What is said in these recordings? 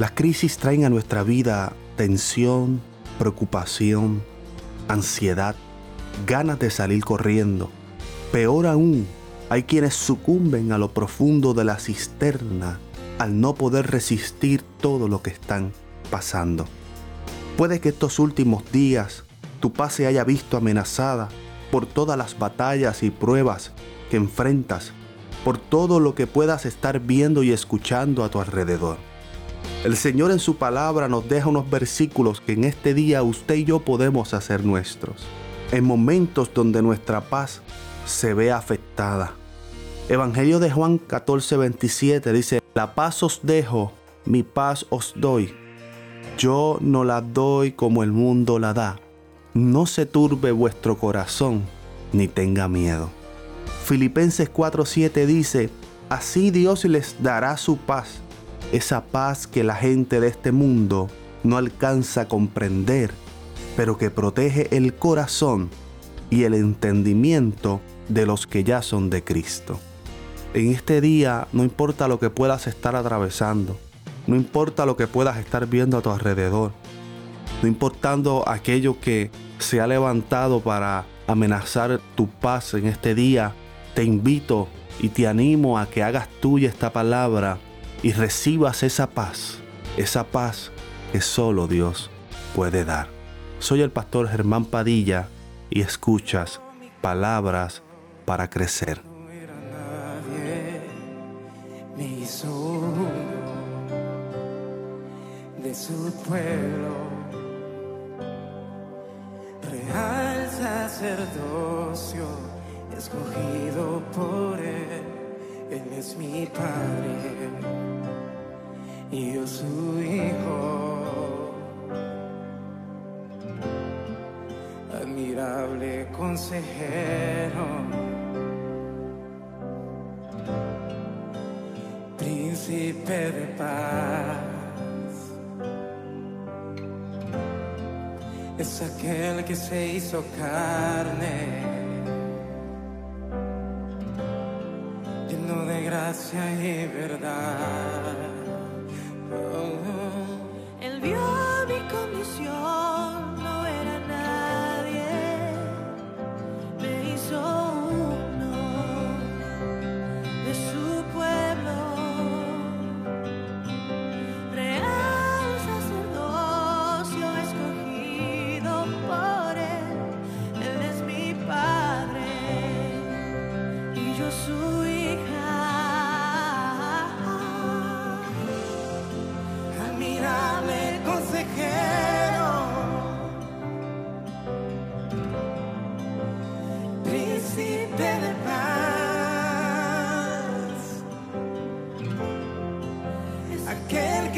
Las crisis traen a nuestra vida tensión, preocupación, ansiedad, ganas de salir corriendo. Peor aún, hay quienes sucumben a lo profundo de la cisterna al no poder resistir todo lo que están pasando. Puede que estos últimos días tu paz se haya visto amenazada por todas las batallas y pruebas que enfrentas, por todo lo que puedas estar viendo y escuchando a tu alrededor. El Señor en su palabra nos deja unos versículos que en este día usted y yo podemos hacer nuestros, en momentos donde nuestra paz se ve afectada. Evangelio de Juan 14, 27 dice, La paz os dejo, mi paz os doy. Yo no la doy como el mundo la da. No se turbe vuestro corazón, ni tenga miedo. Filipenses 4:7 dice, Así Dios les dará su paz, esa paz que la gente de este mundo no alcanza a comprender, pero que protege el corazón y el entendimiento de los que ya son de Cristo. En este día no importa lo que puedas estar atravesando, no importa lo que puedas estar viendo a tu alrededor, no importando aquello que se ha levantado para amenazar tu paz en este día, te invito y te animo a que hagas tuya esta palabra y recibas esa paz, esa paz que solo Dios puede dar. Soy el pastor Germán Padilla y escuchas palabras para crecer. de su pueblo, real sacerdocio, escogido por él, él es mi padre y yo su hijo. Admirable consejero, príncipe de paz. es aquel que se hizo carne, gracia y verdad. Oh. Él vio mi condición,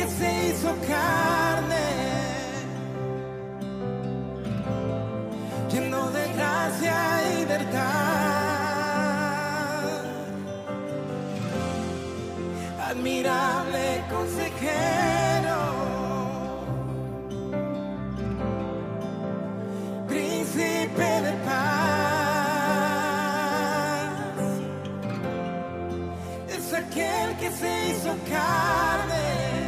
que se hizo carne, lleno de gracia y verdad. Admirable consejero, príncipe de paz, es aquel que se hizo carne,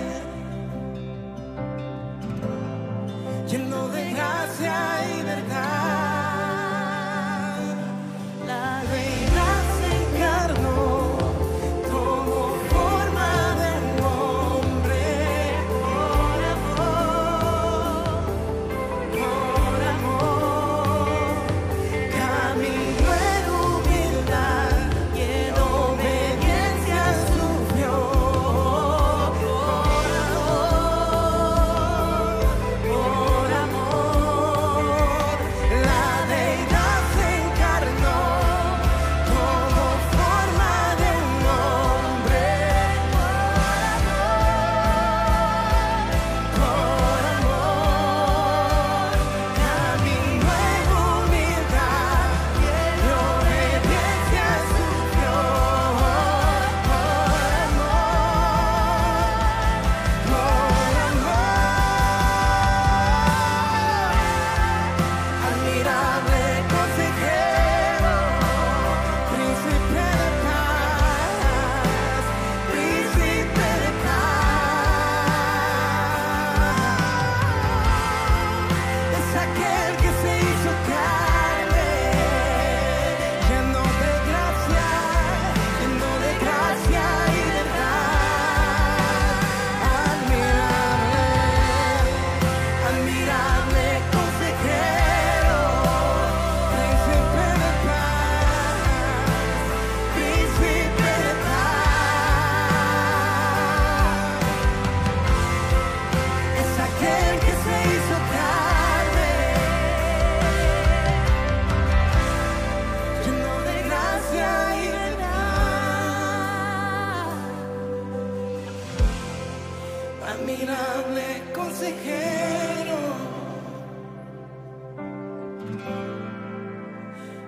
mi grande consejero,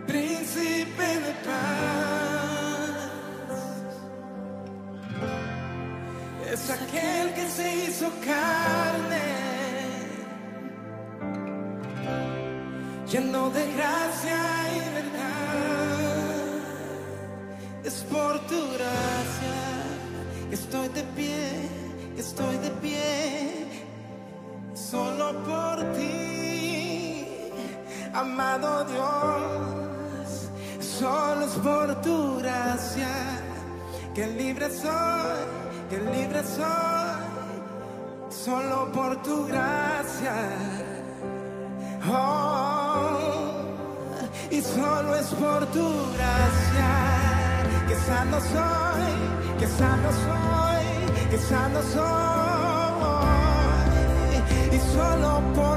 príncipe de paz, es aquel que se hizo carne, lleno de gracia. Amado Dios, solo es por tu gracia que libre soy, que libre soy, solo por tu gracia. Oh, y solo es por tu gracia que sano soy, que sano soy, que sano soy. Y solo por.